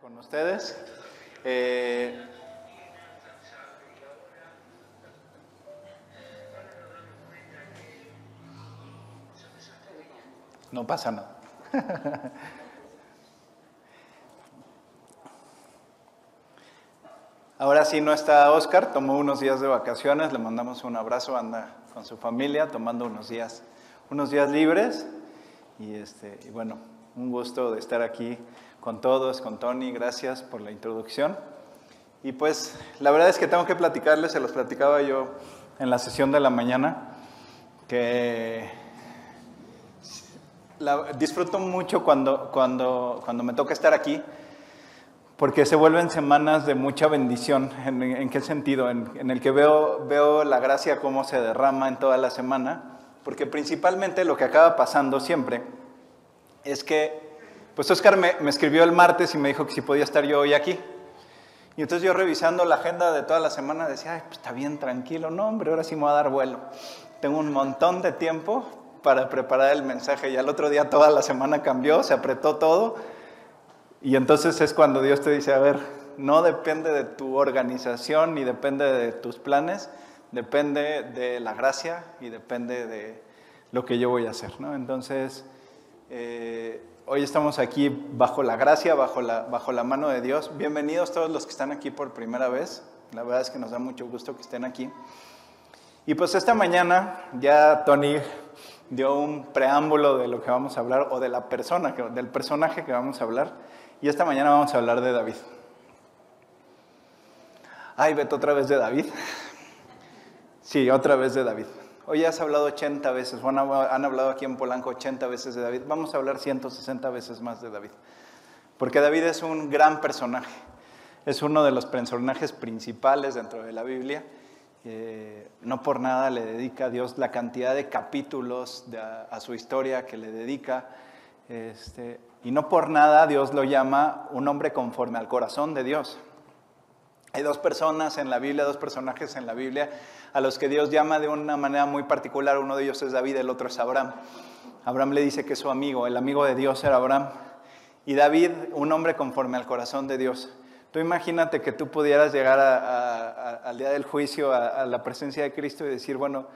con ustedes. Eh, no pasa nada. Ahora sí no está Oscar, tomó unos días de vacaciones, le mandamos un abrazo, anda con su familia, tomando unos días, unos días libres. Y, este, y bueno, un gusto de estar aquí con todos, con Tony, gracias por la introducción. Y pues la verdad es que tengo que platicarles, se los platicaba yo en la sesión de la mañana, que disfruto mucho cuando, cuando, cuando me toca estar aquí, porque se vuelven semanas de mucha bendición. ¿En, qué sentido? En, en, el que veo, veo la gracia cómo se derrama en toda la semana, porque principalmente lo que acaba pasando siempre es que pues Oscar me, escribió el martes y me dijo que si podía estar yo hoy aquí. Y entonces yo revisando la agenda de toda la semana decía, Ay, pues está bien tranquilo, no hombre, ahora sí me voy a dar vuelo. Tengo un montón de tiempo para preparar el mensaje y al otro día toda la semana cambió, se apretó todo. Y entonces es cuando Dios te dice, a ver, no depende de tu organización ni depende de tus planes, depende de la gracia y depende de lo que yo voy a hacer. ¿no? Entonces, eh, Hoy estamos aquí bajo la gracia, bajo la, mano de Dios. Bienvenidos todos los que están aquí por primera vez. La verdad es que nos da mucho gusto que estén aquí. Y pues esta mañana ya Tony dio un preámbulo de lo que vamos a hablar o de la persona, del personaje que vamos a hablar. Y esta mañana vamos a hablar de David. Ay, Beto, otra vez de David. Sí, otra vez de David. Hoy has hablado 80 veces, han hablado aquí en Polanco 80 veces de David, vamos a hablar 160 veces más de David. Porque David es un gran personaje, es uno de los personajes principales dentro de la Biblia. Eh, no por nada le dedica a Dios la cantidad de capítulos a, su historia que le dedica. Este, y no por nada Dios lo llama un hombre conforme al corazón de Dios. Hay dos personas en la Biblia, dos personajes en la Biblia a los que Dios llama de una manera muy particular. Uno de ellos es David, el otro es Abraham. Abraham le dice que es su amigo, el amigo de Dios era Abraham. Y David, un hombre conforme al corazón de Dios. Tú imagínate que tú pudieras llegar al día del juicio, a, la presencia de Cristo y decir, bueno,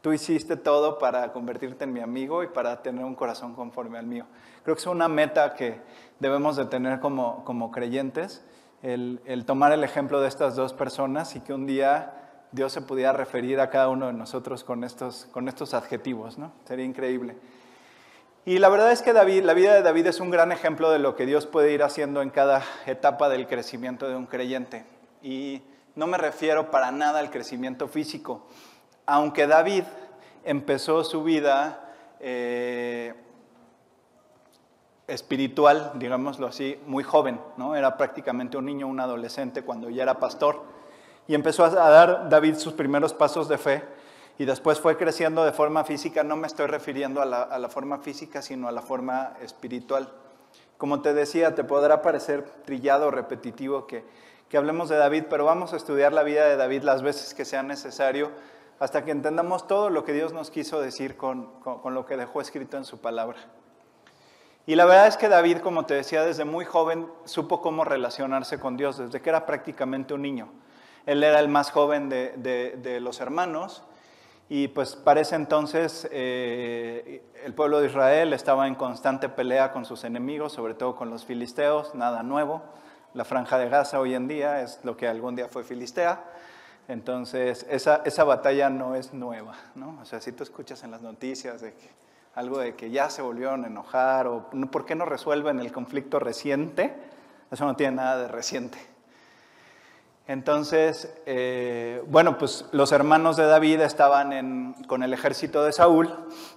tú hiciste todo para convertirte en mi amigo y para tener un corazón conforme al mío. Creo que es una meta que debemos de tener como, como creyentes, el, el tomar el ejemplo de estas dos personas y que un día Dios se pudiera referir a cada uno de nosotros con estos, con estos adjetivos, ¿no? Sería increíble. Y la verdad es que David, la vida de David es un gran ejemplo de lo que Dios puede ir haciendo en cada etapa del crecimiento de un creyente. Y no me refiero para nada al crecimiento físico. Aunque David empezó su vida eh, espiritual, digámoslo así, muy joven, ¿no? Era prácticamente un niño, un adolescente cuando ya era pastor y empezó a dar David sus primeros pasos de fe y después fue creciendo de forma física. No me estoy refiriendo a la, forma física, sino a la forma espiritual. Como te decía, te podrá parecer trillado o repetitivo que, que hablemos de David, pero vamos a estudiar la vida de David las veces que sea necesario hasta que entendamos todo lo que Dios nos quiso decir con, con lo que dejó escrito en su palabra. Y la verdad es que David, como te decía, desde muy joven supo cómo relacionarse con Dios, desde que era prácticamente un niño. Él era el más joven de, los hermanos y pues para ese entonces eh, el pueblo de Israel estaba en constante pelea con sus enemigos, sobre todo con los filisteos, nada nuevo. La franja de Gaza hoy en día es lo que algún día fue filistea. Entonces, esa, batalla no es nueva, ¿no? O sea, si tú escuchas en las noticias algo de que ya se volvieron a enojar o por qué no resuelven el conflicto reciente, eso no tiene nada de reciente. Entonces, eh, bueno, pues los hermanos de David estaban con el ejército de Saúl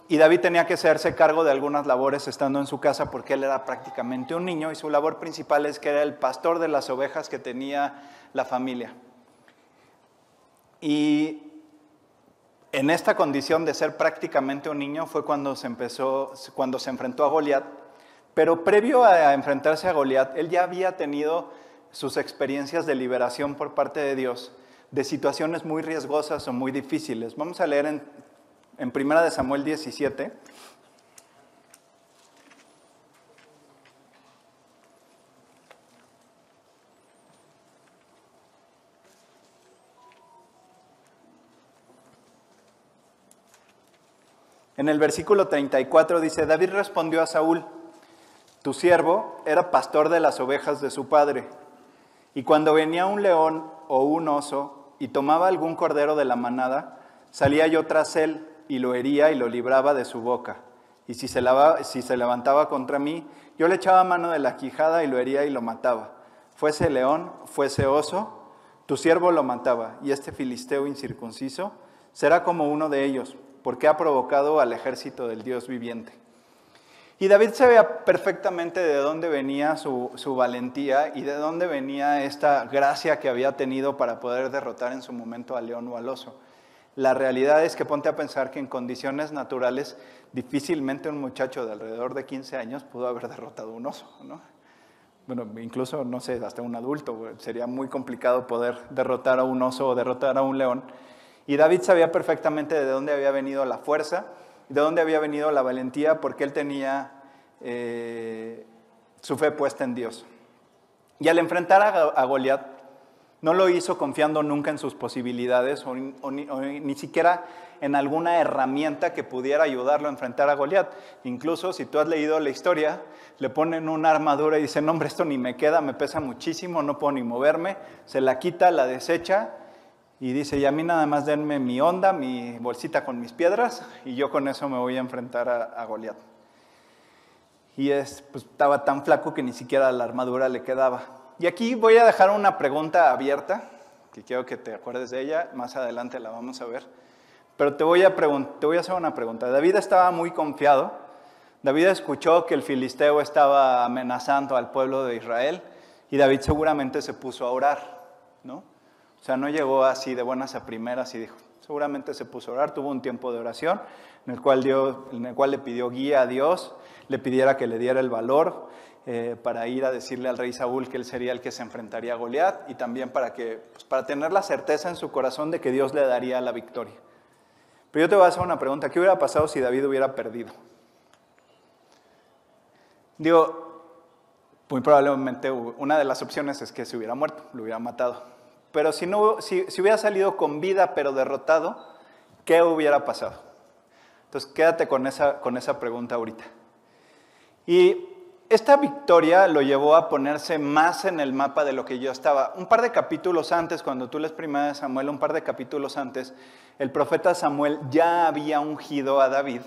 y David tenía que hacerse cargo de algunas labores estando en su casa porque él era prácticamente un niño y su labor principal es que era el pastor de las ovejas que tenía la familia. Y en esta condición de ser prácticamente un niño fue cuando se empezó, cuando se enfrentó a Goliat. Pero previo a enfrentarse a Goliat, él ya había tenido sus experiencias de liberación por parte de Dios de situaciones muy riesgosas o muy difíciles. Vamos a leer en, en Primera de Samuel 17. En el versículo 34 dice, David respondió a Saúl, tu siervo era pastor de las ovejas de su padre y cuando venía un león o un oso y tomaba algún cordero de la manada, salía yo tras él y lo hería y lo libraba de su boca. Y si se, si se levantaba contra mí, yo le echaba mano de la quijada y lo hería y lo mataba. Fuese león, fuese oso, tu siervo lo mataba, y este filisteo incircunciso será como uno de ellos, porque ha provocado al ejército del Dios viviente. Y David sabía perfectamente de dónde venía su, valentía y de dónde venía esta gracia que había tenido para poder derrotar en su momento al león o al oso. La realidad es que ponte a pensar que en condiciones naturales difícilmente un muchacho de alrededor de 15 años pudo haber derrotado un oso, ¿no? Bueno, incluso, no sé, hasta un adulto, sería muy complicado poder derrotar a un oso o derrotar a un león. Y David sabía perfectamente de dónde había venido la fuerza, de dónde había venido la valentía, porque él tenía eh, su fe puesta en Dios. Y al enfrentar a, Goliat, no lo hizo confiando nunca en sus posibilidades o, ni, siquiera en alguna herramienta que pudiera ayudarlo a enfrentar a Goliat. Incluso si tú has leído la historia, le ponen una armadura y dicen, hombre, esto ni me queda, me pesa muchísimo, no puedo ni moverme. Se la quita, la desecha y dice, y a mí nada más denme mi onda, mi bolsita con mis piedras, y yo con eso me voy a enfrentar a, a Goliat. Y es, pues, estaba tan flaco que ni siquiera la armadura le quedaba. Y aquí voy a dejar una pregunta abierta, que quiero que te acuerdes de ella, más adelante la vamos a ver. Pero te voy a, te voy a hacer una pregunta. David estaba muy confiado. David escuchó que el filisteo estaba amenazando al pueblo de Israel y David seguramente se puso a orar, ¿no? O sea, no llegó así de buenas a primeras y dijo, seguramente se puso a orar, tuvo un tiempo de oración en el cual, en el cual le pidió guía a Dios, le pidiera que le diera el valor eh, para ir a decirle al rey Saúl que él sería el que se enfrentaría a Goliat y también para, que, pues, para tener la certeza en su corazón de que Dios le daría la victoria. Pero yo te voy a hacer una pregunta, ¿qué hubiera pasado si David hubiera perdido? Digo, muy probablemente una de las opciones es que se hubiera muerto, lo hubiera matado. Pero si, no, si, hubiera salido con vida pero derrotado, ¿qué hubiera pasado? Entonces quédate con esa, con esa pregunta ahorita. Y esta victoria lo llevó a ponerse más en el mapa de lo que yo estaba. Un par de capítulos antes, cuando tú lees primera de Samuel, un par de capítulos antes, el profeta Samuel ya había ungido a David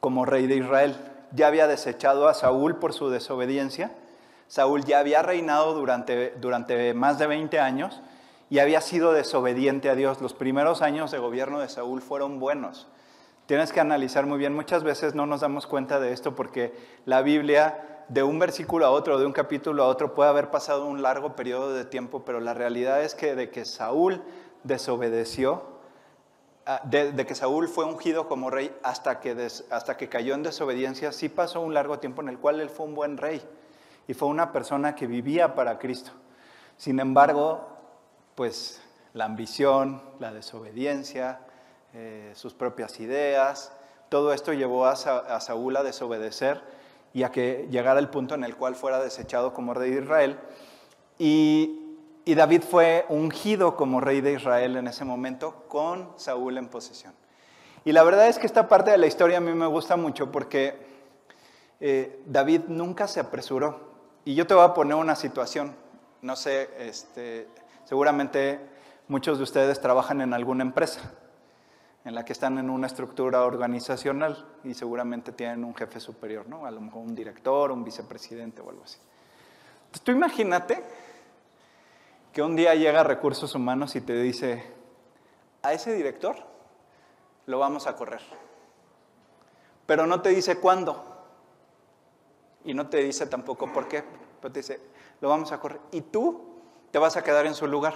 como rey de Israel. Ya había desechado a Saúl por su desobediencia. Saúl ya había reinado durante, durante más de 20 años y había sido desobediente a Dios. Los primeros años de gobierno de Saúl fueron buenos. Tienes que analizar muy bien. Muchas veces no nos damos cuenta de esto porque la Biblia, de un versículo a otro, de un capítulo a otro, puede haber pasado un largo periodo de tiempo, pero la realidad es que de que Saúl desobedeció, ah, de, que Saúl fue ungido como rey hasta que, hasta que cayó en desobediencia, sí pasó un largo tiempo en el cual él fue un buen rey y fue una persona que vivía para Cristo. Sin embargo, pues la ambición, la desobediencia, eh, sus propias ideas, todo esto llevó a, Saúl a desobedecer y a que llegara el punto en el cual fuera desechado como rey de Israel. Y, David fue ungido como rey de Israel en ese momento con Saúl en posesión. Y la verdad es que esta parte de la historia a mí me gusta mucho porque eh, David nunca se apresuró. Y yo te voy a poner una situación, no sé, este, Seguramente muchos de ustedes trabajan en alguna empresa en la que están en una estructura organizacional y seguramente tienen un jefe superior, ¿no? A lo mejor un director, un vicepresidente o algo así. Entonces, tú imagínate que un día llega recursos humanos y te dice, a ese director lo vamos a correr, pero no te dice cuándo y no te dice tampoco por qué, pero te dice, lo vamos a correr. Y tú te vas a quedar en su lugar.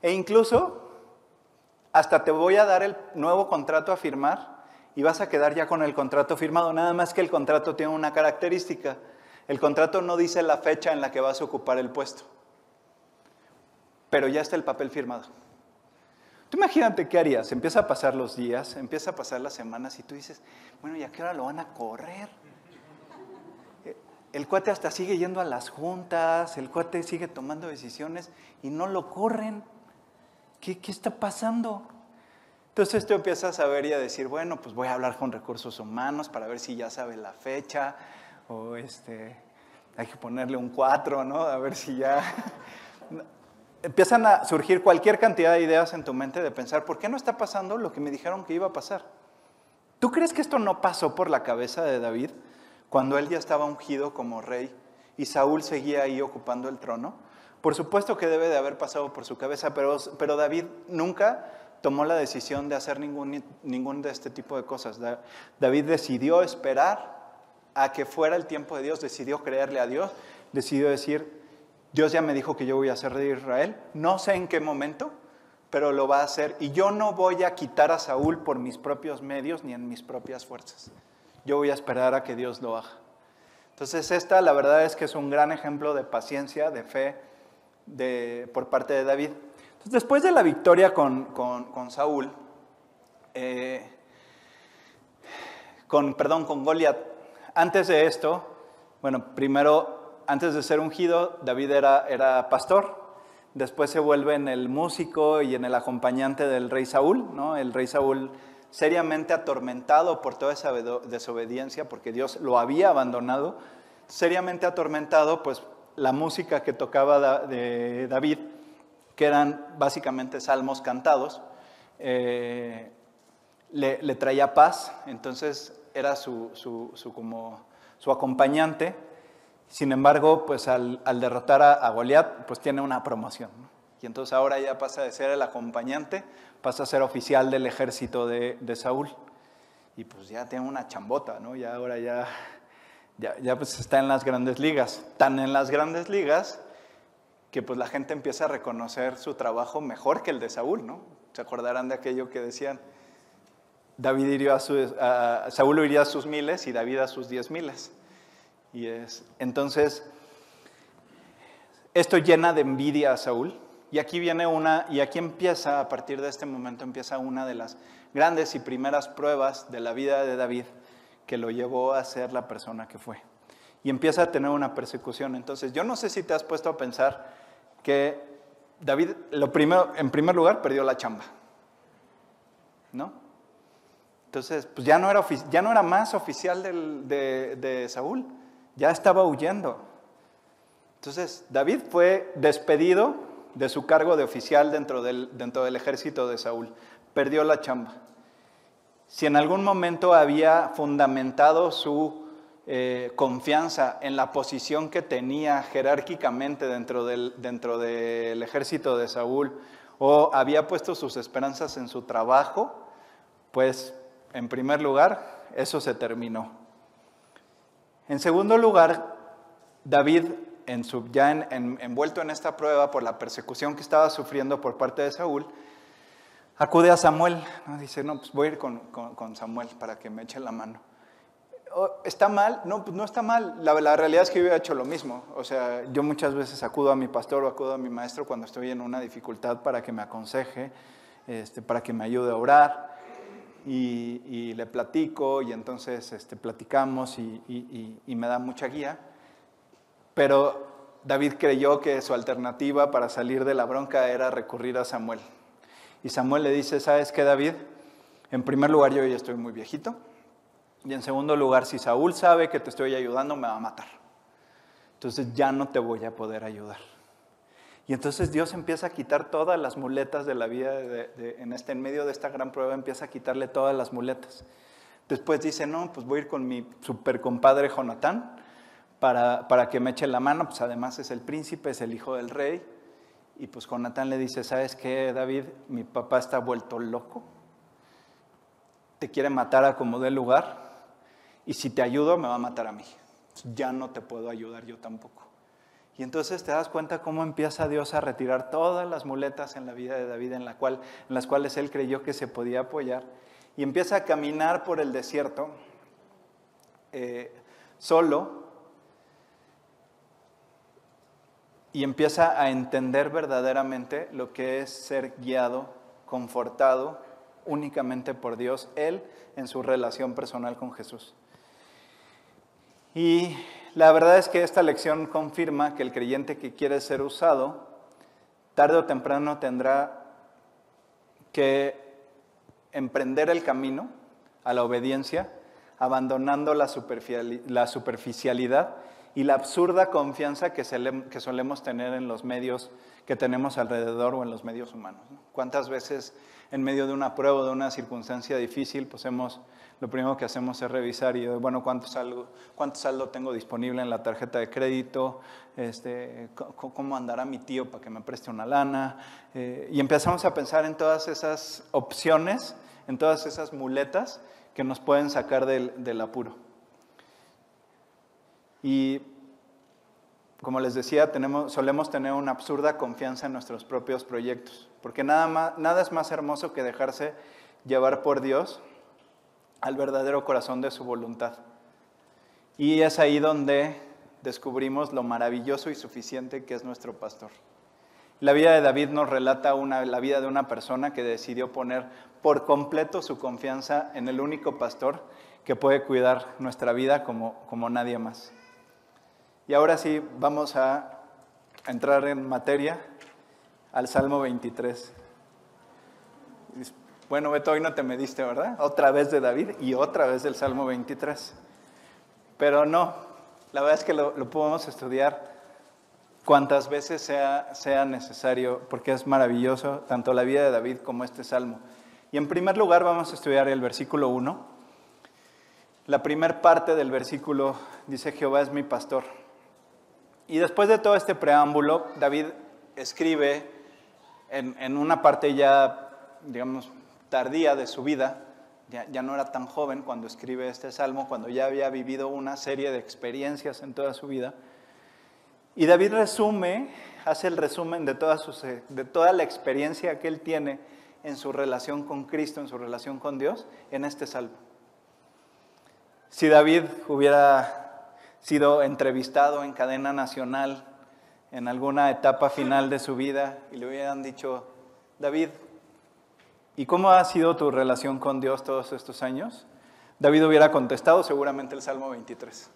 E incluso hasta te voy a dar el nuevo contrato a firmar y vas a quedar ya con el contrato firmado. Nada más que el contrato tiene una característica. El contrato no dice la fecha en la que vas a ocupar el puesto, pero ya está el papel firmado. Tú imagínate qué harías. Empieza a pasar los días, empieza a pasar las semanas y tú dices, bueno, ¿y a qué hora lo van a correr? El cuate hasta sigue yendo a las juntas, el cuate sigue tomando decisiones y no lo corren. ¿Qué, está pasando? Entonces tú empiezas a ver y a decir, bueno, pues voy a hablar con recursos humanos para ver si ya sabe la fecha, o este, hay que ponerle un 4, ¿no? A ver si ya... Empiezan a surgir cualquier cantidad de ideas en tu mente de pensar, ¿por qué no está pasando lo que me dijeron que iba a pasar? ¿Tú crees que esto no pasó por la cabeza de David cuando él ya estaba ungido como rey y Saúl seguía ahí ocupando el trono? Por supuesto que debe de haber pasado por su cabeza, pero, David nunca tomó la decisión de hacer ningún, ningún de este tipo de cosas. David decidió esperar a que fuera el tiempo de Dios, decidió creerle a Dios, decidió decir, Dios ya me dijo que yo voy a ser rey de Israel, no sé en qué momento, pero lo va a hacer y yo no voy a quitar a Saúl por mis propios medios ni en mis propias fuerzas. Yo voy a esperar a que Dios lo haga. Entonces esta la verdad es que es un gran ejemplo de paciencia, de fe de, por parte de David. Entonces después de la victoria con, con, Saúl, eh, con, perdón, con Goliat, antes de esto, bueno, primero, antes de ser ungido, David era, era pastor, después se vuelve en el músico y en el acompañante del rey Saúl, ¿no? El rey Saúl seriamente atormentado por toda esa desobediencia, porque Dios lo había abandonado, seriamente atormentado, pues la música que tocaba de David, que eran básicamente salmos cantados, eh, le, traía paz, entonces era su, como, su acompañante. Sin embargo, pues al, derrotar a, a, Goliat, pues tiene una promoción. Y entonces ahora ya pasa de ser el acompañante, pasa a ser oficial del ejército de, Saúl. Y pues ya tiene una chambota, ¿no? Ya ahora ya, ya, pues está en las grandes ligas. Tan en las grandes ligas que pues la gente empieza a reconocer su trabajo mejor que el de Saúl, ¿no? Se acordarán de aquello que decían, David iría a, Saúl iría a sus miles y David a sus diez miles. Y es, entonces, esto llena de envidia a Saúl. Y aquí viene una, y aquí empieza, a partir de este momento, empieza una de las grandes y primeras pruebas de la vida de David que lo llevó a ser la persona que fue. Y empieza a tener una persecución. Entonces, yo no sé si te has puesto a pensar que David, lo primero, en primer lugar, perdió la chamba. ¿No? Entonces, pues ya no era, ya no era más oficial de, Saúl, ya estaba huyendo. Entonces, David fue despedido de su cargo de oficial dentro del, dentro del ejército de Saúl. Perdió la chamba. Si en algún momento había fundamentado su eh, confianza en la posición que tenía jerárquicamente dentro del, dentro del ejército de Saúl, o había puesto sus esperanzas en su trabajo, pues en primer lugar, eso se terminó. En segundo lugar, David, en su, ya envuelto en esta prueba por la persecución que estaba sufriendo por parte de Saúl, acude a Samuel. Dice, no, pues voy a ir con, Samuel para que me eche la mano. ¿Está mal? No, pues no está mal. La, la, realidad es que yo he hecho lo mismo. O sea, yo muchas veces acudo a mi pastor o acudo a mi maestro cuando estoy en una dificultad para que me aconseje, este, para que me ayude a orar y, le platico y entonces este, platicamos y, me da mucha guía. Pero David creyó que su alternativa para salir de la bronca era recurrir a Samuel. Y Samuel le dice, ¿sabes qué, David? En primer lugar, yo ya estoy muy viejito. Y en segundo lugar, si Saúl sabe que te estoy ayudando, me va a matar. Entonces ya no te voy a poder ayudar. Y entonces Dios empieza a quitar todas las muletas de la vida, en, este, en medio de esta gran prueba, empieza a quitarle todas las muletas. Después dice, no, pues voy a ir con mi super compadre Jonatán para, que me eche la mano, pues además es el príncipe, es el hijo del rey. Y pues Jonatán le dice, ¿sabes qué, David? Mi papá está vuelto loco, te quiere matar a como dé lugar, y si te ayudo me va a matar a mí. Ya no te puedo ayudar yo tampoco. Y entonces te das cuenta cómo empieza Dios a retirar todas las muletas en la vida de David en las cuales él creyó que se podía apoyar. Y empieza a caminar por el desierto eh, solo y empieza a entender verdaderamente lo que es ser guiado, confortado únicamente por Dios, él en su relación personal con Jesús. Y la verdad es que esta lección confirma que el creyente que quiere ser usado, tarde o temprano tendrá que emprender el camino a la obediencia, abandonando la, superficialidad y la absurda confianza que, solemos tener en los medios que tenemos alrededor o en los medios humanos. ¿Cuántas veces en medio de una prueba, o de una circunstancia difícil, pues hemos, lo primero que hacemos es revisar y, bueno, ¿cuánto saldo, cuánto saldo tengo disponible en la tarjeta de crédito? Este, ¿Cómo andará mi tío para que me preste una lana? Eh, y empezamos a pensar en todas esas opciones, en todas esas muletas que nos pueden sacar del, apuro. Y como les decía, tenemos, solemos tener una absurda confianza en nuestros propios proyectos, porque nada, nada es más hermoso que dejarse llevar por Dios al verdadero corazón de su voluntad. Y es ahí donde descubrimos lo maravilloso y suficiente que es nuestro pastor. La vida de David nos relata una, la vida de una persona que decidió poner por completo su confianza en el único pastor que puede cuidar nuestra vida como, como nadie más. Y ahora sí, vamos a entrar en materia al Salmo 23. Bueno, Beto, hoy no te mediste, ¿verdad? Otra vez de David y otra vez del Salmo 23. Pero no, la verdad es que lo, podemos estudiar cuantas veces sea, sea necesario, porque es maravilloso tanto la vida de David como este salmo. Y en primer lugar vamos a estudiar el versículo 1. La primera parte del versículo dice, Jehová es mi pastor. Y después de todo este preámbulo, David escribe en, en una parte ya, digamos, tardía de su vida, ya, ya, no era tan joven cuando escribe este salmo, cuando ya había vivido una serie de experiencias en toda su vida, y David resume, hace el resumen de toda, su, de toda la experiencia que él tiene en su relación con Cristo, en su relación con Dios, en este salmo. Si David hubiera sido entrevistado en cadena nacional en alguna etapa final de su vida y le hubieran dicho, David, ¿y cómo ha sido tu relación con Dios todos estos años? David hubiera contestado seguramente el Salmo 23.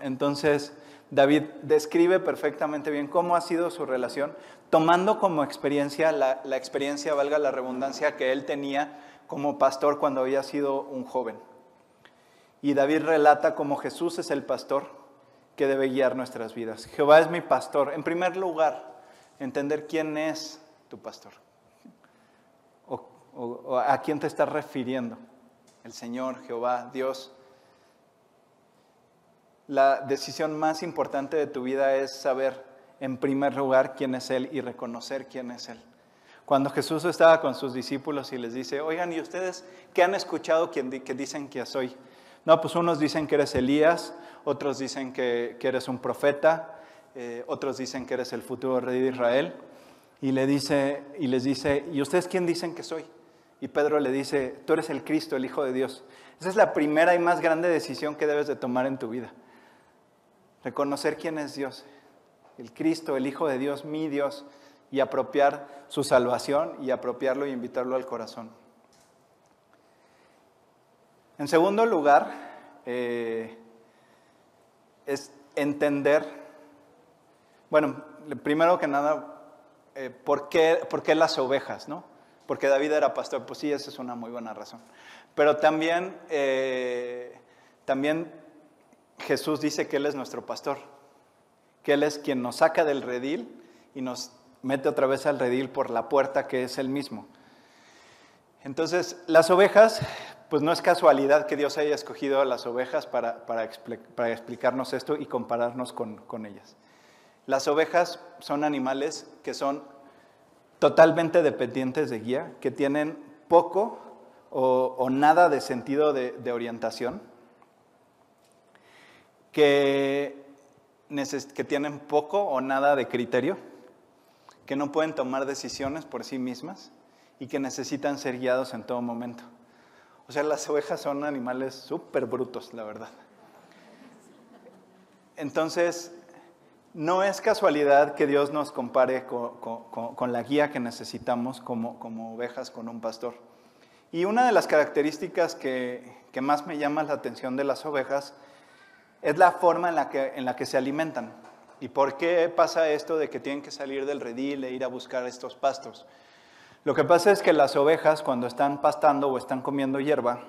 Entonces, David describe perfectamente bien cómo ha sido su relación, tomando como experiencia la, experiencia, valga la redundancia, que él tenía como pastor cuando había sido un joven. Y David relata cómo Jesús es el pastor que debe guiar nuestras vidas. Jehová es mi pastor. En primer lugar, entender quién es tu pastor. o a quién te estás refiriendo. El Señor, Jehová, Dios la decisión más importante de tu vida es saber en primer lugar quién es Él y reconocer quién es Él. Cuando Jesús estaba con sus discípulos y les dice, oigan, ¿y ustedes qué han escuchado que dicen que soy? No, pues unos dicen que eres Elías, otros dicen que, eres un profeta, eh, otros dicen que eres el futuro rey de Israel. Y, le dice, y les dice, ¿y ustedes quién dicen que soy? Y Pedro le dice, tú eres el Cristo, el Hijo de Dios. Esa es la primera y más grande decisión que debes de tomar en tu vida reconocer quién es Dios, el Cristo, el Hijo de Dios, mi Dios, y apropiar su salvación y apropiarlo y invitarlo al corazón. En segundo lugar, eh, es entender, bueno, primero que nada, eh, ¿por, qué, ¿por, qué, las ovejas? ¿no? Porque David era pastor, pues sí, esa es una muy buena razón. Pero también, eh, también Jesús dice que Él es nuestro pastor, que Él es quien nos saca del redil y nos mete otra vez al redil por la puerta que es Él mismo. Entonces, las ovejas, pues no es casualidad que Dios haya escogido a las ovejas para, para, explicarnos esto y compararnos con, con, ellas. Las ovejas son animales que son totalmente dependientes de guía, que tienen poco o, nada de sentido de orientación que, que tienen poco o nada de criterio, que no pueden tomar decisiones por sí mismas y que necesitan ser guiados en todo momento. O sea, las ovejas son animales súper brutos, la verdad. Entonces, no es casualidad que Dios nos compare con, la guía que necesitamos como, como, ovejas con un pastor. Y una de las características que, que más me llama la atención de las ovejas es la forma en la, que, en la que se alimentan. ¿Y por qué pasa esto de que tienen que salir del redil e ir a buscar estos pastos? Lo que pasa es que las ovejas cuando están pastando o están comiendo hierba,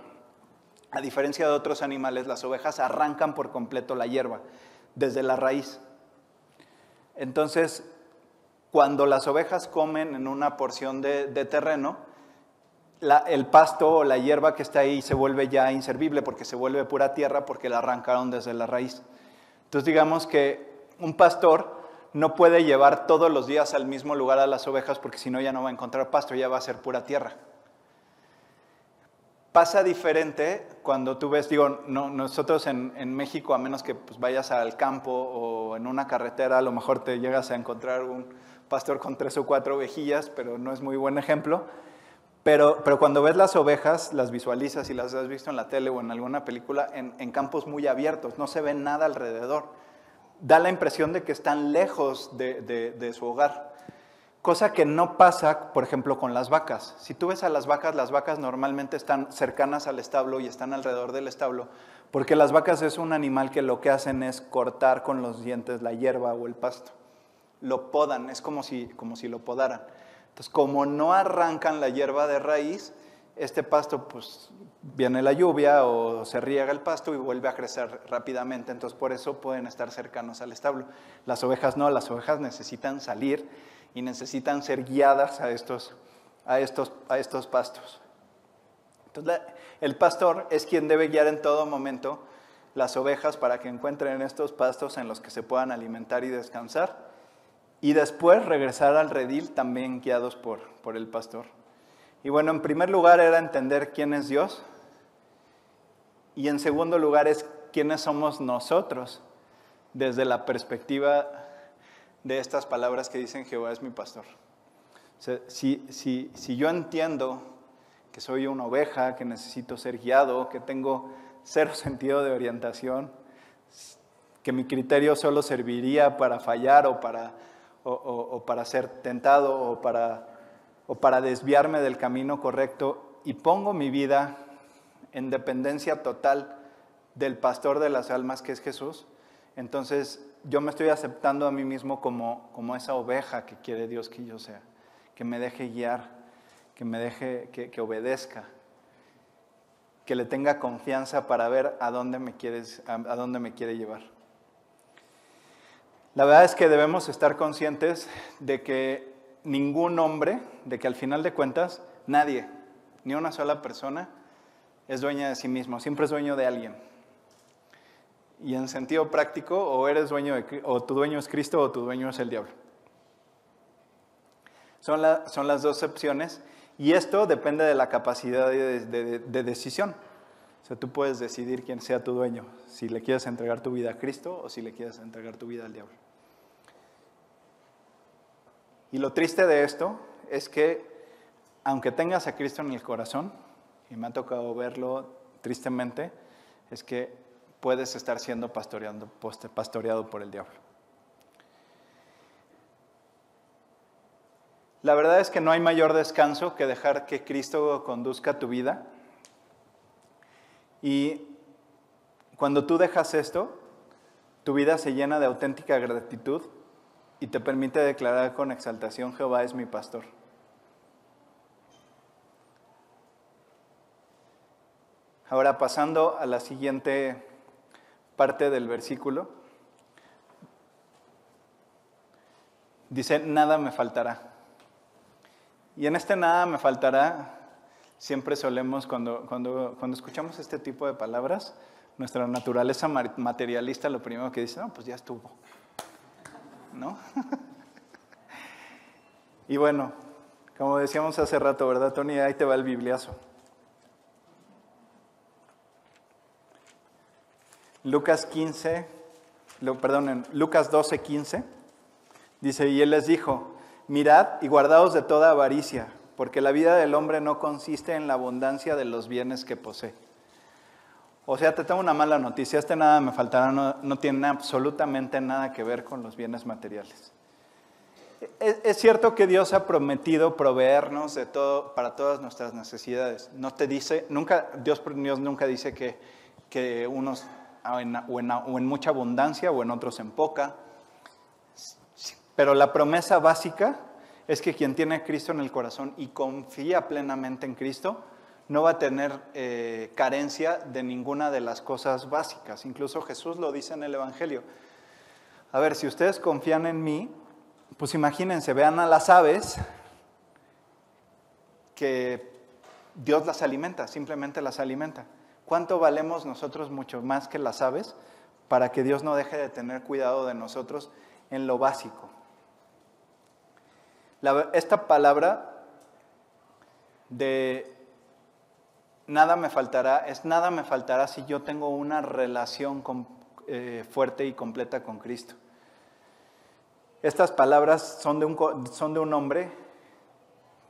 a diferencia de otros animales, las ovejas arrancan por completo la hierba desde la raíz. Entonces, cuando las ovejas comen en una porción de, terreno, el pasto o la hierba que está ahí se vuelve ya inservible porque se vuelve pura tierra porque la arrancaron desde la raíz. Entonces digamos que un pastor no puede llevar todos los días al mismo lugar a las ovejas porque si no ya no va a encontrar pasto, ya va a ser pura tierra. Pasa diferente cuando tú ves, digo, nosotros en, México, a menos que pues, vayas al campo o en una carretera, a lo mejor te llegas a encontrar un pastor con tres o cuatro ovejillas, pero no es muy buen ejemplo. Pero, pero cuando ves las ovejas, las visualizas y las has visto en la tele o en alguna película, en, campos muy abiertos, no se ve nada alrededor. Da la impresión de que están lejos de, de su hogar. Cosa que no pasa, por ejemplo, con las vacas. Si tú ves a las vacas, las vacas normalmente están cercanas al establo y están alrededor del establo, porque las vacas es un animal que lo que hacen es cortar con los dientes la hierba o el pasto. Lo podan, es como si, como si lo podaran. Entonces, como no arrancan la hierba de raíz, este pasto, pues viene la lluvia o se riega el pasto y vuelve a crecer rápidamente. Entonces, por eso pueden estar cercanos al establo. Las ovejas no, las ovejas necesitan salir y necesitan ser guiadas a estos, a estos, a estos pastos. Entonces, el pastor es quien debe guiar en todo momento las ovejas para que encuentren estos pastos en los que se puedan alimentar y descansar y después regresar al redil también guiados por, por el pastor. Y bueno, en primer lugar era entender quién es Dios y en segundo lugar es quiénes somos nosotros desde la perspectiva de estas palabras que dicen Jehová es mi pastor. si, si, si yo entiendo que soy una oveja, que necesito ser guiado, que tengo cero sentido de orientación, que mi criterio solo serviría para fallar o para, o, para ser tentado o para, o para desviarme del camino correcto y pongo mi vida en dependencia total del pastor de las almas que es Jesús, entonces yo me estoy aceptando a mí mismo como, como esa oveja que quiere Dios que yo sea, que me deje guiar, que me deje, que, obedezca, que le tenga confianza para ver a dónde me, a, dónde me quiere llevar. La verdad es que debemos estar conscientes de que ningún hombre, de que al final de cuentas, nadie, ni una sola persona, es dueña de sí mismo, siempre es dueño de alguien. Y en sentido práctico, o eres dueño de, o tu dueño es Cristo o tu dueño es el diablo. Son, son las dos opciones y esto depende de la capacidad de, de, decisión. O sea, tú puedes decidir quién sea tu dueño, si le quieres entregar tu vida a Cristo o si le quieres entregar tu vida al diablo. Y lo triste de esto es que, aunque tengas a Cristo en el corazón, y me ha tocado verlo tristemente, es que puedes estar siendo pastoreado por el diablo. La verdad es que no hay mayor descanso que dejar que Cristo conduzca tu vida. Y cuando tú dejas esto, tu vida se llena de auténtica gratitud y te permite declarar con exaltación, Jehová es mi pastor. Ahora pasando a la siguiente parte del versículo, dice, nada me faltará. Y en este nada me faltará, siempre solemos, cuando, cuando, cuando escuchamos este tipo de palabras, nuestra naturaleza materialista lo primero que dice, no, pues ya estuvo. ¿No? y bueno, como decíamos hace rato, ¿verdad, Tony? Ahí te va el bibliazo. Lucas 15, perdón, Lucas 12, 15, dice, y él les dijo, mirad y guardaos de toda avaricia, porque la vida del hombre no consiste en la abundancia de los bienes que posee. O sea, te tengo una mala noticia, este nada me faltará, no, tiene absolutamente nada que ver con los bienes materiales. Es, es, cierto que Dios ha prometido proveernos de todo para todas nuestras necesidades. No te dice, nunca, Dios, Dios nunca dice que, que unos o en, mucha abundancia o en otros en poca. Pero la promesa básica es que quien tiene a Cristo en el corazón y confía plenamente en Cristo, no va a tener eh, carencia de ninguna de las cosas básicas. Incluso Jesús lo dice en el Evangelio. A ver, si ustedes confían en mí, pues imagínense, vean a las aves que Dios las alimenta, simplemente las alimenta. ¿Cuánto valemos nosotros mucho más que las aves para que Dios no deje de tener cuidado de nosotros en lo básico? esta palabra de nada me faltará, es nada me faltará si yo tengo una relación eh, fuerte y completa con Cristo. Estas palabras son de, un, son de un hombre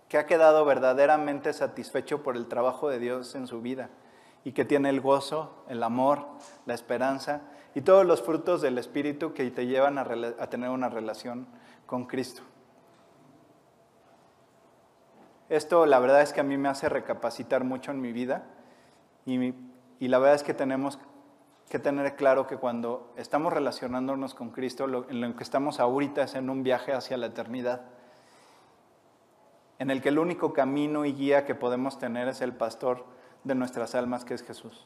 que ha quedado verdaderamente satisfecho por el trabajo de Dios en su vida y que tiene el gozo, el amor, la esperanza y todos los frutos del Espíritu que te llevan a, tener una relación con Cristo. Esto la verdad es que a mí me hace recapacitar mucho en mi vida y, y la verdad es que tenemos que tener claro que cuando estamos relacionándonos con Cristo, lo, en lo que estamos ahorita es en un viaje hacia la eternidad, en el que el único camino y guía que podemos tener es el pastor de nuestras almas, que es Jesús.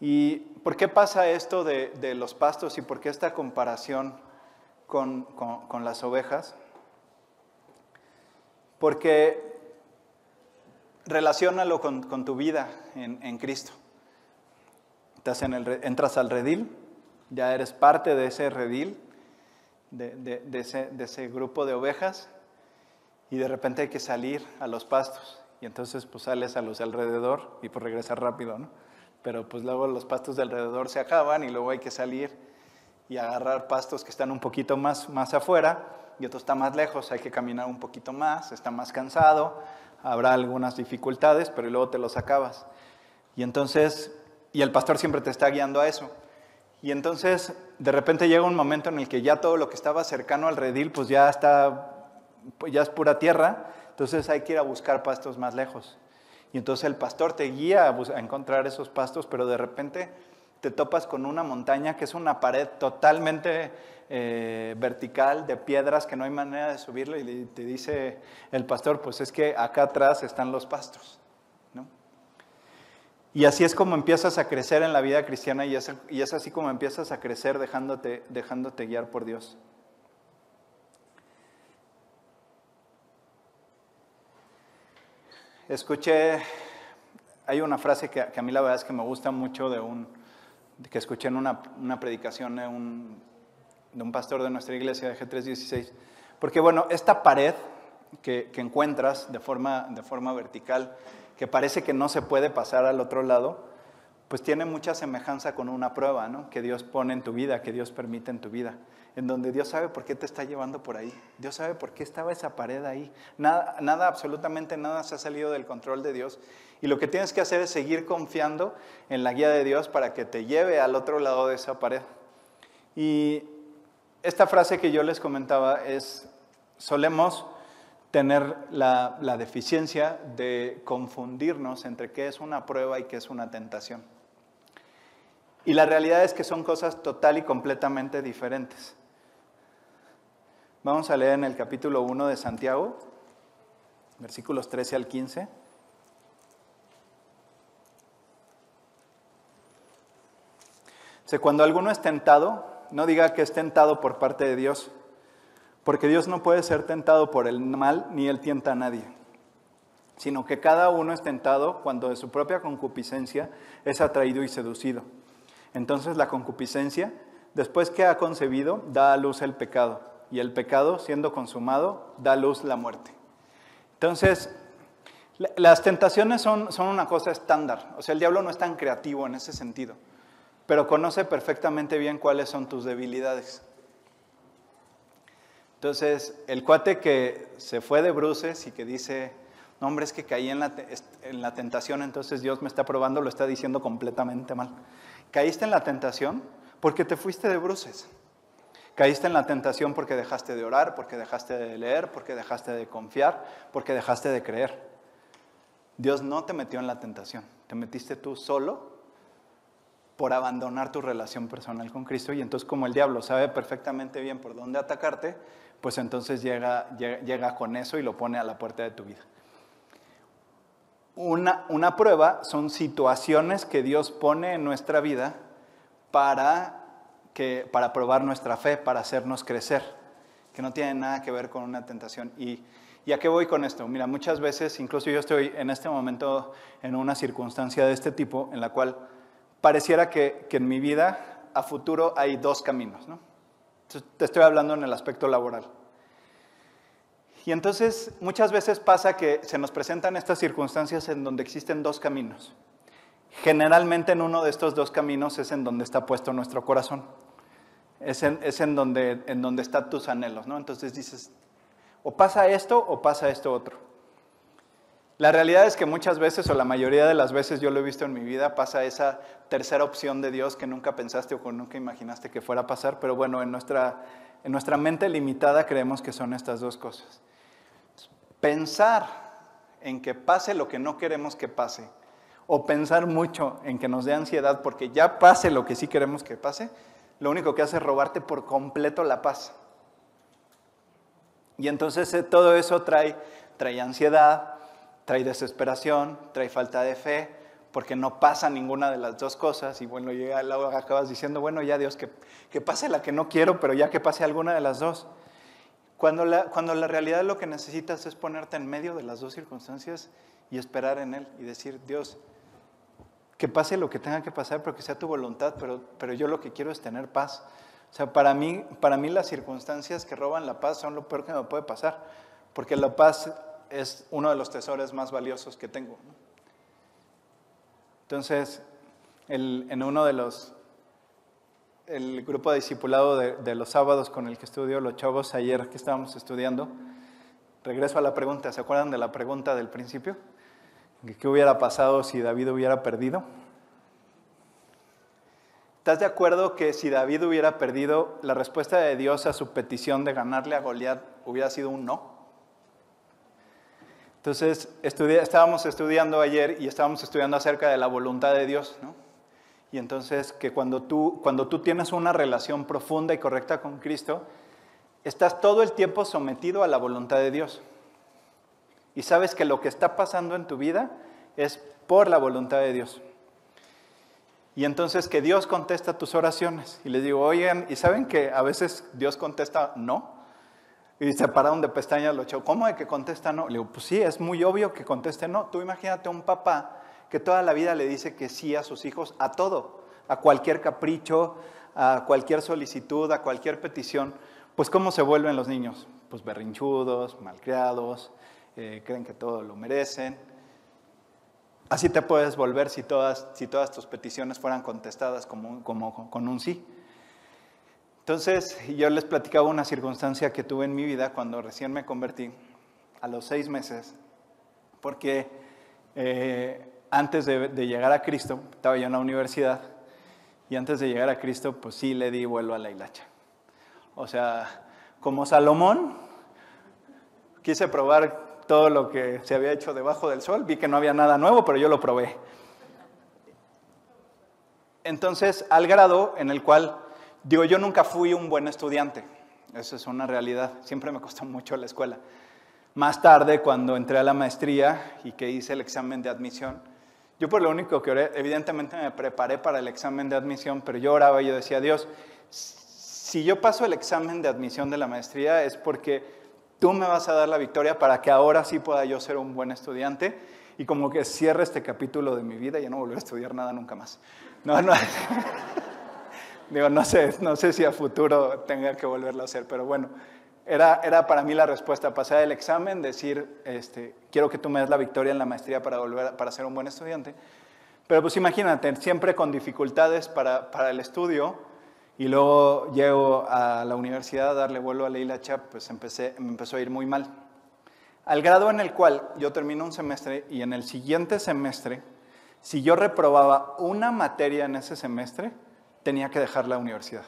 ¿Y por qué pasa esto de, los pastos y por qué esta comparación con, las ovejas? Porque relacionalo con, tu vida en Cristo entras al redil, ya eres parte de ese redil, de, ese, grupo de ovejas, y de repente hay que salir a los pastos. Y entonces pues sales a los alrededor y pues regresar rápido, ¿no? Pero pues luego los pastos de alrededor se acaban y luego hay que salir y agarrar pastos que están un poquito más, más afuera y otro está más lejos, hay que caminar un poquito más, está más cansado, habrá algunas dificultades, pero luego te los acabas. Y entonces y el pastor siempre te está guiando a eso. Y entonces de repente llega un momento en el que ya todo lo que estaba cercano al redil pues ya está, pues ya es pura tierra, entonces hay que ir a buscar pastos más lejos. Y entonces el pastor te guía a, encontrar esos pastos, pero de repente te topas con una montaña que es una pared totalmente eh, vertical de piedras que no hay manera de subirlo y te dice el pastor, pues es que acá atrás están los pastos. Y así es como empiezas a crecer en la vida cristiana y es, así como empiezas a crecer dejándote, dejándote guiar por Dios. Escuché, hay una frase que, a mí la verdad es que me gusta mucho de un, que escuché en una, predicación de un, de un, pastor de nuestra iglesia de G316. Porque bueno, esta pared que, que encuentras de forma, de forma vertical, que parece que no se puede pasar al otro lado, pues tiene mucha semejanza con una prueba, ¿no? Que Dios pone en tu vida, que Dios permite en tu vida, en donde Dios sabe por qué te está llevando por ahí. Dios sabe por qué estaba esa pared ahí. Nada, nada, absolutamente nada se ha salido del control de Dios. Y lo que tienes que hacer es seguir confiando en la guía de Dios para que te lleve al otro lado de esa pared. Y esta frase que yo les comentaba es, solemos tener la, deficiencia de confundirnos entre qué es una prueba y qué es una tentación. Y la realidad es que son cosas total y completamente diferentes. Vamos a leer en el capítulo 1 de Santiago, versículos 13 al 15. cuando alguno es tentado, no diga que es tentado por parte de Dios porque Dios no puede ser tentado por el mal ni Él tienta a nadie, sino que cada uno es tentado cuando de su propia concupiscencia es atraído y seducido. Entonces la concupiscencia, después que ha concebido, da a luz el pecado, y el pecado, siendo consumado, da luz la muerte. Entonces, las tentaciones son, son una cosa estándar, o sea, el diablo no es tan creativo en ese sentido, pero conoce perfectamente bien cuáles son tus debilidades. Entonces, el cuate que se fue de bruces y que dice, no hombre, es que caí en la, en la tentación, entonces Dios me está probando, lo está diciendo completamente mal. Caíste en la tentación porque te fuiste de bruces. Caíste en la tentación porque dejaste de orar, porque dejaste de leer, porque dejaste de confiar, porque dejaste de creer. Dios no te metió en la tentación, te metiste tú solo por abandonar tu relación personal con Cristo. Y entonces como el diablo sabe perfectamente bien por dónde atacarte, pues entonces llega, llega, con eso y lo pone a la puerta de tu vida. Una, una prueba son situaciones que Dios pone en nuestra vida para, que, para probar nuestra fe, para hacernos crecer, que no tiene nada que ver con una tentación. Y, ¿Y a qué voy con esto? Mira, muchas veces, incluso yo estoy en este momento en una circunstancia de este tipo en la cual pareciera que, en mi vida a futuro hay dos caminos. ¿no? te estoy hablando en el aspecto laboral. Y entonces muchas veces pasa que se nos presentan estas circunstancias en donde existen dos caminos. Generalmente en uno de estos dos caminos es en donde está puesto nuestro corazón. Es en, es en donde, en donde están tus anhelos, ¿no? Entonces dices, o pasa esto o pasa esto otro. La realidad es que muchas veces, o la mayoría de las veces yo lo he visto en mi vida, pasa esa tercera opción de Dios que nunca pensaste o nunca imaginaste que fuera a pasar, pero bueno, en nuestra, en nuestra mente limitada creemos que son estas dos cosas. Pensar en que pase lo que no queremos que pase, o pensar mucho en que nos dé ansiedad porque ya pase lo que sí queremos que pase, lo único que hace es robarte por completo la paz. Y entonces eh, todo eso trae, trae ansiedad, trae desesperación, trae falta de fe, porque no pasa ninguna de las dos cosas. Y bueno, llega acabas diciendo, bueno, ya Dios, que, que pase la que no quiero, pero ya que pase alguna de las dos. Cuando la, cuando la realidad lo que necesitas es ponerte en medio de las dos circunstancias y esperar en Él y decir, Dios, que pase lo que tenga que pasar, pero que sea tu voluntad, pero, pero yo lo que quiero es tener paz. O sea, para mí, para mí las circunstancias que roban la paz son lo peor que me puede pasar, porque la paz es uno de los tesoros más valiosos que tengo. Entonces, en uno de los, el grupo de discipulado de, los sábados con el que estudio los chavos ayer que estábamos estudiando, regreso a la pregunta, ¿se acuerdan de la pregunta del principio? ¿Qué hubiera pasado si David hubiera perdido? ¿Estás de acuerdo que si David hubiera perdido, la respuesta de Dios a su petición de ganarle a Goliat hubiera sido un no? Entonces, estábamos estudiando ayer y estábamos estudiando acerca de la voluntad de Dios, ¿no? Y entonces que cuando tú, cuando tú tienes una relación profunda y correcta con Cristo, estás todo el tiempo sometido a la voluntad de Dios. Y sabes que lo que está pasando en tu vida es por la voluntad de Dios. Y entonces que Dios contesta tus oraciones. Y les digo, oigan, ¿y saben que a veces Dios contesta no? Y se pararon de pestañas lo echó. ¿Cómo de que contesta no? Le digo, pues sí, es muy obvio que conteste no. Tú imagínate un papá que toda la vida le dice que sí a sus hijos, a todo, a cualquier capricho, a cualquier solicitud, a cualquier petición. Pues ¿cómo se vuelven los niños? Pues berrinchudos, malcriados, eh, creen que todo lo merecen. Así te puedes volver si todas, si todas tus peticiones fueran contestadas como, como, con un sí. Entonces, yo les platicaba una circunstancia que tuve en mi vida cuando recién me convertí, a los seis meses, porque eh, antes de, llegar a Cristo, estaba yo en la universidad, y antes de llegar a Cristo, pues sí le di vuelo a la hilacha. O sea, como Salomón, quise probar todo lo que se había hecho debajo del sol, vi que no había nada nuevo, pero yo lo probé. Entonces, al grado en el cual Digo, yo nunca fui un buen estudiante, eso es una realidad, siempre me costó mucho la escuela. Más tarde, cuando entré a la maestría y que hice el examen de admisión, yo por lo único que oré, evidentemente me preparé para el examen de admisión, pero yo oraba y yo decía, Dios, si yo paso el examen de admisión de la maestría es porque tú me vas a dar la victoria para que ahora sí pueda yo ser un buen estudiante y como que cierre este capítulo de mi vida y no volver a estudiar nada nunca más. No, no. Digo, no sé, no sé si a futuro tenga que volverlo a hacer, pero bueno, era, era para mí la respuesta, pasar el examen, decir, este, quiero que tú me des la victoria en la maestría para, volver, para ser un buen estudiante. Pero pues imagínate, siempre con dificultades para, para el estudio, y luego llego a la universidad a darle vuelo a Leila Chap, pues empecé, me empezó a ir muy mal. Al grado en el cual yo termino un semestre y en el siguiente semestre, si yo reprobaba una materia en ese semestre, tenía que dejar la universidad.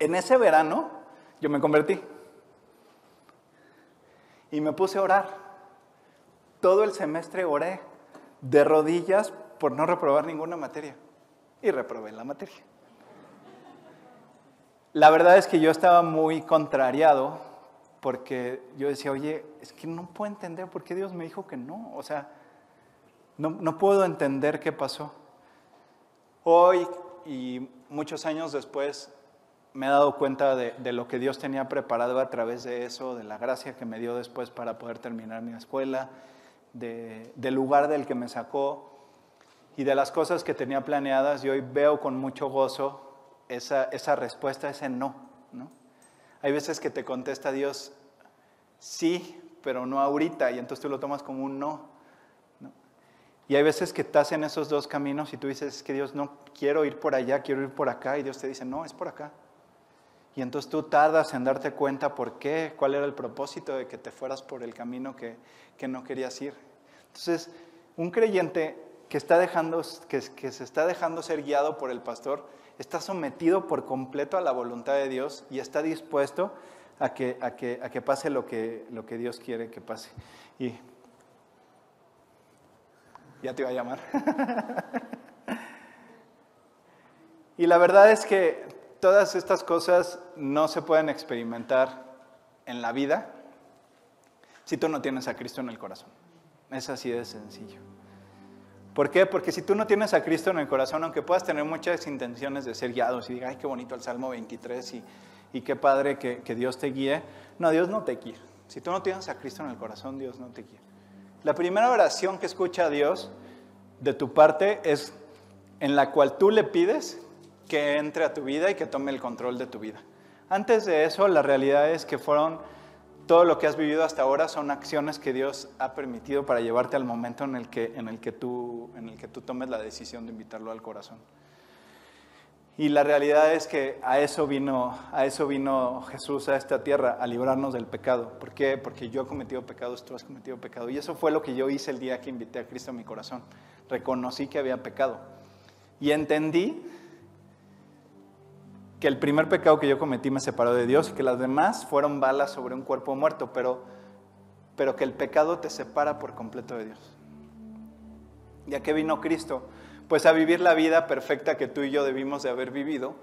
En ese verano yo me convertí y me puse a orar. Todo el semestre oré de rodillas por no reprobar ninguna materia. Y reprobé la materia. La verdad es que yo estaba muy contrariado porque yo decía, oye, es que no puedo entender por qué Dios me dijo que no. O sea, no, no puedo entender qué pasó. Hoy y muchos años después me he dado cuenta de, lo que Dios tenía preparado a través de eso, de la gracia que me dio después para poder terminar mi escuela, del lugar del que me sacó y de las cosas que tenía planeadas y hoy veo con mucho gozo esa, esa respuesta, ese no, no. Hay veces que te contesta Dios sí, pero no ahorita y entonces tú lo tomas como un no. no. Y hay veces que estás en esos dos caminos y tú dices, es que Dios no quiero ir por allá, quiero ir por acá y Dios te dice, no, es por acá. Y entonces tú tardas en darte cuenta por qué, cuál era el propósito de que te fueras por el camino que, que no querías ir. Entonces, un creyente que, está dejando, que, se está dejando ser guiado por el pastor, está sometido por completo a la voluntad de Dios y está dispuesto a que, a que, a que pase lo que, lo que Dios quiere que pase. Y ya te iba a llamar. y la verdad es que todas estas cosas no se pueden experimentar en la vida si tú no tienes a Cristo en el corazón. Es así de sencillo. ¿Por qué? Porque si tú no tienes a Cristo en el corazón, aunque puedas tener muchas intenciones de ser guiados y digas, ay, qué bonito el Salmo 23 y, y qué padre que, que, Dios te guíe, no, Dios no te guía. Si tú no tienes a Cristo en el corazón, Dios no te guía. La primera oración que escucha Dios de tu parte es en la cual tú le pides que entre a tu vida y que tome el control de tu vida. Antes de eso, la realidad es que fueron, todo lo que has vivido hasta ahora son acciones que Dios ha permitido para llevarte al momento en el que, en el que, tú, en el que tú tomes la decisión de invitarlo al corazón. Y la realidad es que a eso vino, a eso vino Jesús a esta tierra, a librarnos del pecado. ¿Por qué? Porque yo he cometido pecados, tú has cometido pecado. Y eso fue lo que yo hice el día que invité a Cristo a mi corazón. Reconocí que había pecado. Y entendí que el primer pecado que yo cometí me separó de Dios y que las demás fueron balas sobre un cuerpo muerto, pero, pero que el pecado te separa por completo de Dios. ¿Y a qué vino Cristo? Pues a vivir la vida perfecta que tú y yo debimos de haber vivido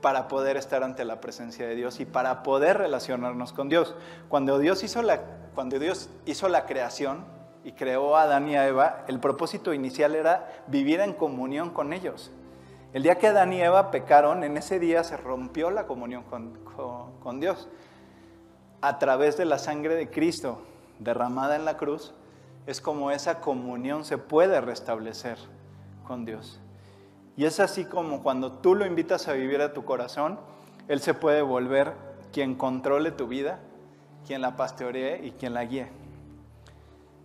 para poder estar ante la presencia de Dios y para poder relacionarnos con Dios. Cuando Dios hizo la, cuando Dios hizo la creación y creó a Adán y a Eva, el propósito inicial era vivir en comunión con ellos. El día que Adán y Eva pecaron, en ese día se rompió la comunión con, Dios. A través de la sangre de Cristo derramada en la cruz, es como esa comunión se puede restablecer con Dios. Y es así como cuando tú lo invitas a vivir a tu corazón, Él se puede volver quien controle tu vida, quien la pastoree y quien la guíe.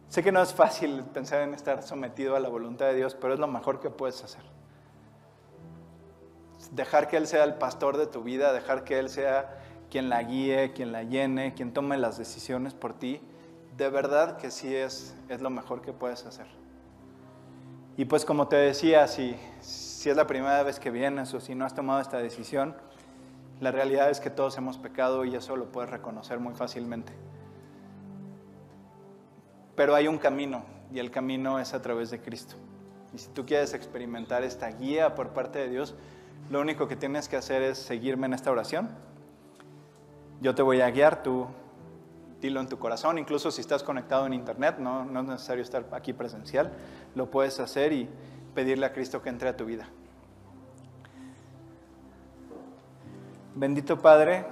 Sé que no es fácil pensar en estar sometido a la voluntad de Dios, pero es lo mejor que puedes hacer dejar que Él sea el pastor de tu vida, dejar que Él sea quien la guíe, quien la llene, quien tome las decisiones por ti, de verdad que sí es, es lo mejor que puedes hacer. Y pues como te decía, si, si es la primera vez que vienes o si no has tomado esta decisión, la realidad es que todos hemos pecado y eso lo puedes reconocer muy fácilmente. Pero hay un camino y el camino es a través de Cristo. Y si tú quieres experimentar esta guía por parte de Dios, lo único que tienes que hacer es seguirme en esta oración. Yo te voy a guiar, tú dilo en tu corazón, incluso si estás conectado en internet, no, no es necesario estar aquí presencial, lo puedes hacer y pedirle a Cristo que entre a tu vida. Bendito Padre,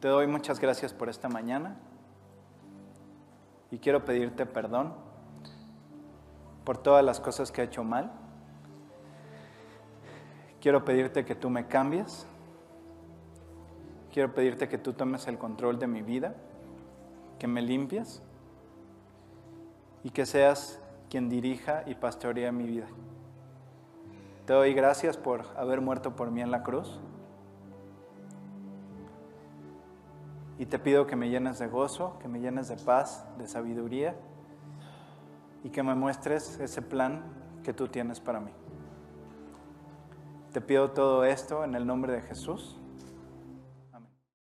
te doy muchas gracias por esta mañana y quiero pedirte perdón por todas las cosas que he hecho mal Quiero pedirte que tú me cambies. Quiero pedirte que tú tomes el control de mi vida, que me limpies y que seas quien dirija y pastoree mi vida. Te doy gracias por haber muerto por mí en la cruz. Y te pido que me llenes de gozo, que me llenes de paz, de sabiduría y que me muestres ese plan que tú tienes para mí. Te pido todo esto en el nombre de Jesús.